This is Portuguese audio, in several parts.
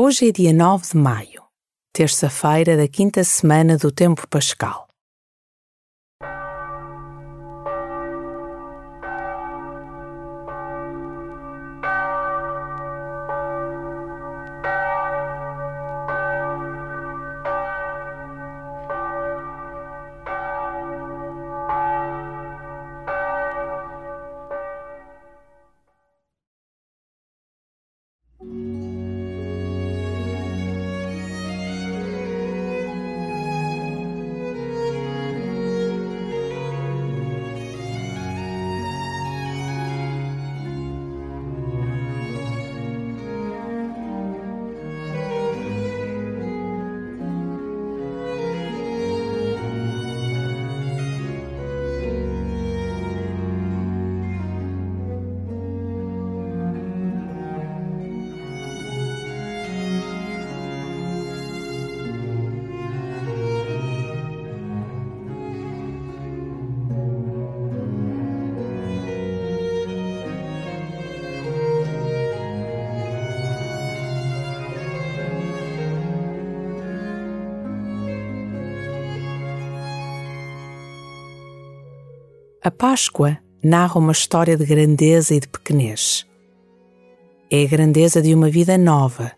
Hoje é dia 9 de maio, terça-feira da quinta semana do Tempo Pascal. A Páscoa narra uma história de grandeza e de pequenez. É a grandeza de uma vida nova,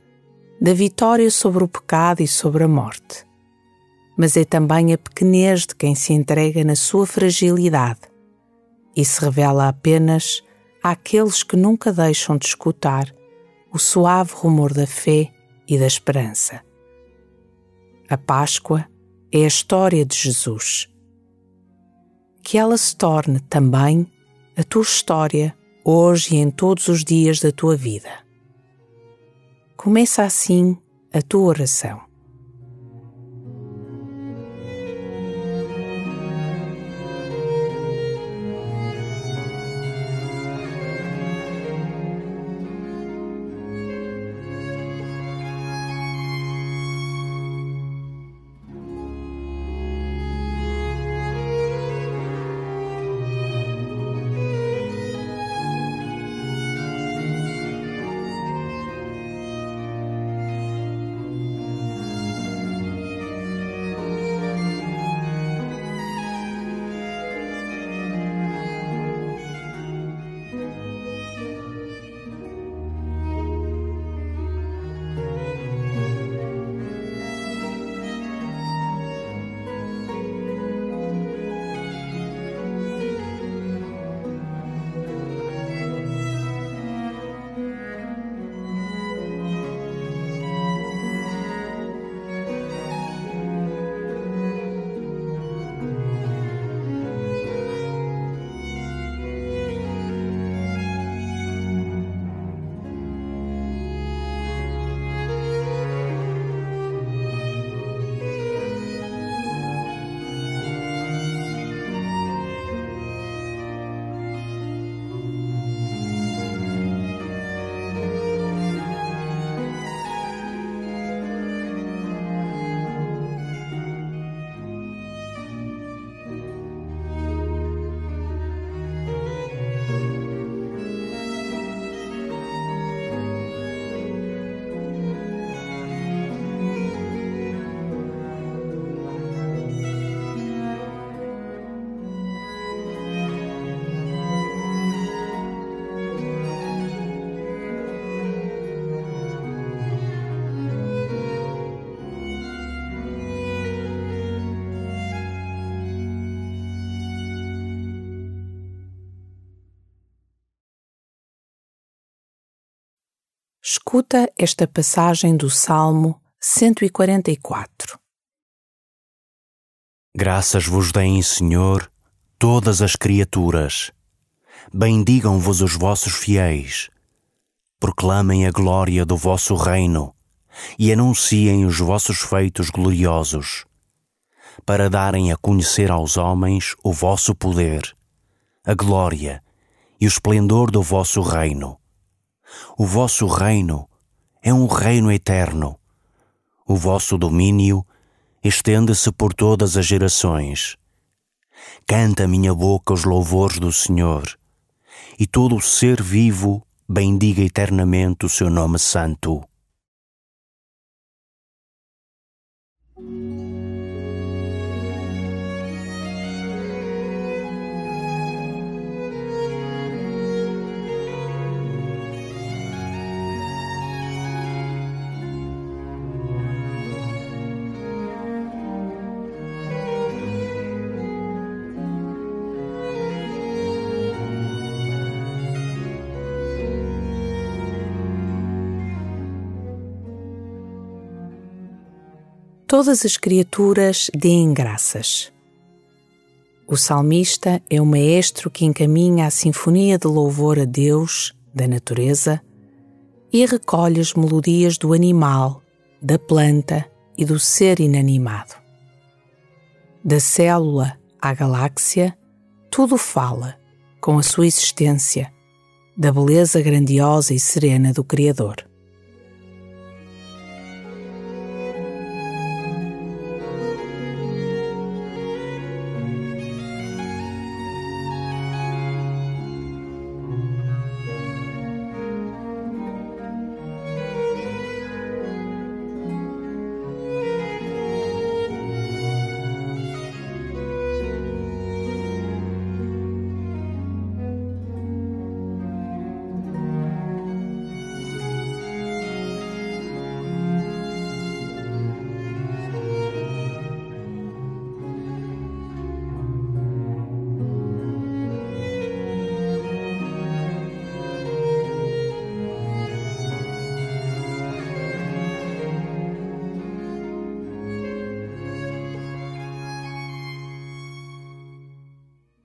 da vitória sobre o pecado e sobre a morte. Mas é também a pequenez de quem se entrega na sua fragilidade e se revela apenas àqueles que nunca deixam de escutar o suave rumor da fé e da esperança. A Páscoa é a história de Jesus que ela se torne também a tua história hoje e em todos os dias da tua vida. Começa assim a tua oração. Escuta esta passagem do Salmo 144. Graças vos deem, Senhor, todas as criaturas. Bendigam-vos os vossos fiéis. Proclamem a glória do vosso reino e anunciem os vossos feitos gloriosos, para darem a conhecer aos homens o vosso poder, a glória e o esplendor do vosso reino o vosso reino é um reino eterno. O vosso domínio estende-se por todas as gerações. Canta minha boca os louvores do Senhor, e todo o ser vivo bendiga eternamente o seu nome santo. Todas as criaturas deem graças. O salmista é o maestro que encaminha a sinfonia de louvor a Deus, da natureza, e recolhe as melodias do animal, da planta e do ser inanimado. Da célula à galáxia, tudo fala, com a sua existência, da beleza grandiosa e serena do Criador.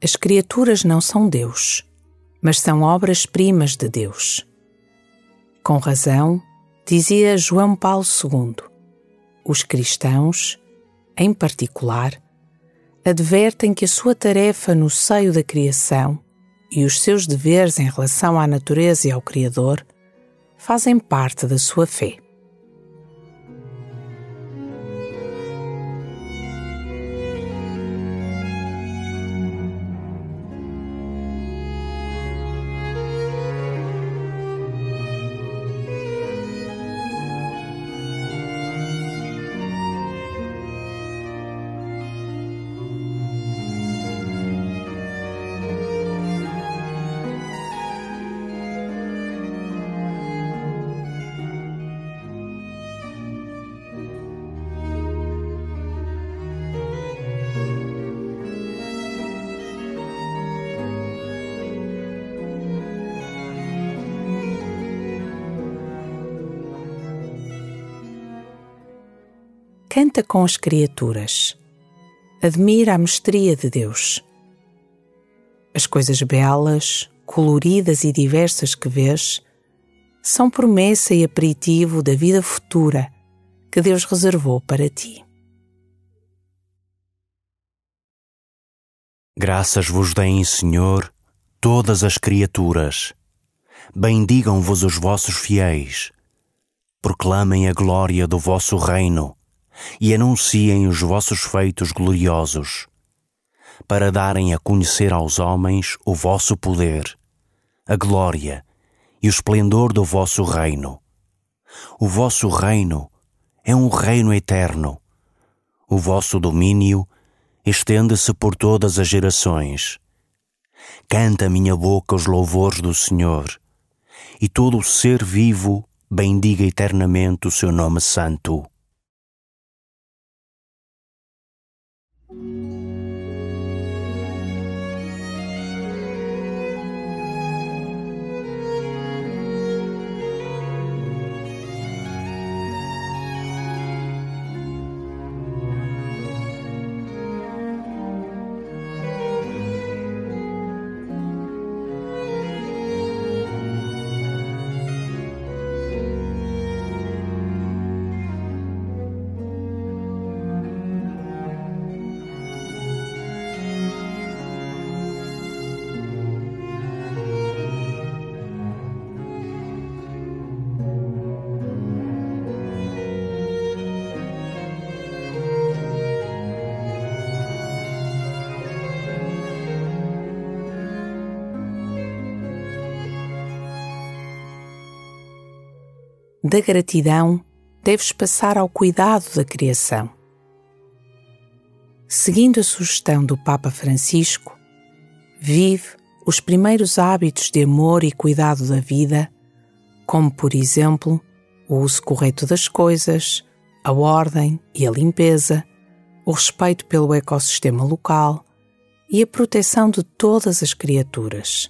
As criaturas não são Deus, mas são obras-primas de Deus. Com razão, dizia João Paulo II, os cristãos, em particular, advertem que a sua tarefa no seio da criação e os seus deveres em relação à natureza e ao Criador fazem parte da sua fé. Canta com as criaturas. Admira a mestria de Deus. As coisas belas, coloridas e diversas que vês são promessa e aperitivo da vida futura que Deus reservou para ti. Graças vos deem, Senhor, todas as criaturas. Bendigam-vos os vossos fiéis. Proclamem a glória do vosso reino e anunciem os vossos feitos gloriosos, para darem a conhecer aos homens o vosso poder, a glória e o esplendor do vosso reino. O vosso reino é um reino eterno. O vosso domínio estende-se por todas as gerações. Canta minha boca os louvores do Senhor, e todo o ser vivo bendiga eternamente o seu nome santo. Da gratidão, deves passar ao cuidado da criação. Seguindo a sugestão do Papa Francisco, vive os primeiros hábitos de amor e cuidado da vida, como, por exemplo, o uso correto das coisas, a ordem e a limpeza, o respeito pelo ecossistema local e a proteção de todas as criaturas.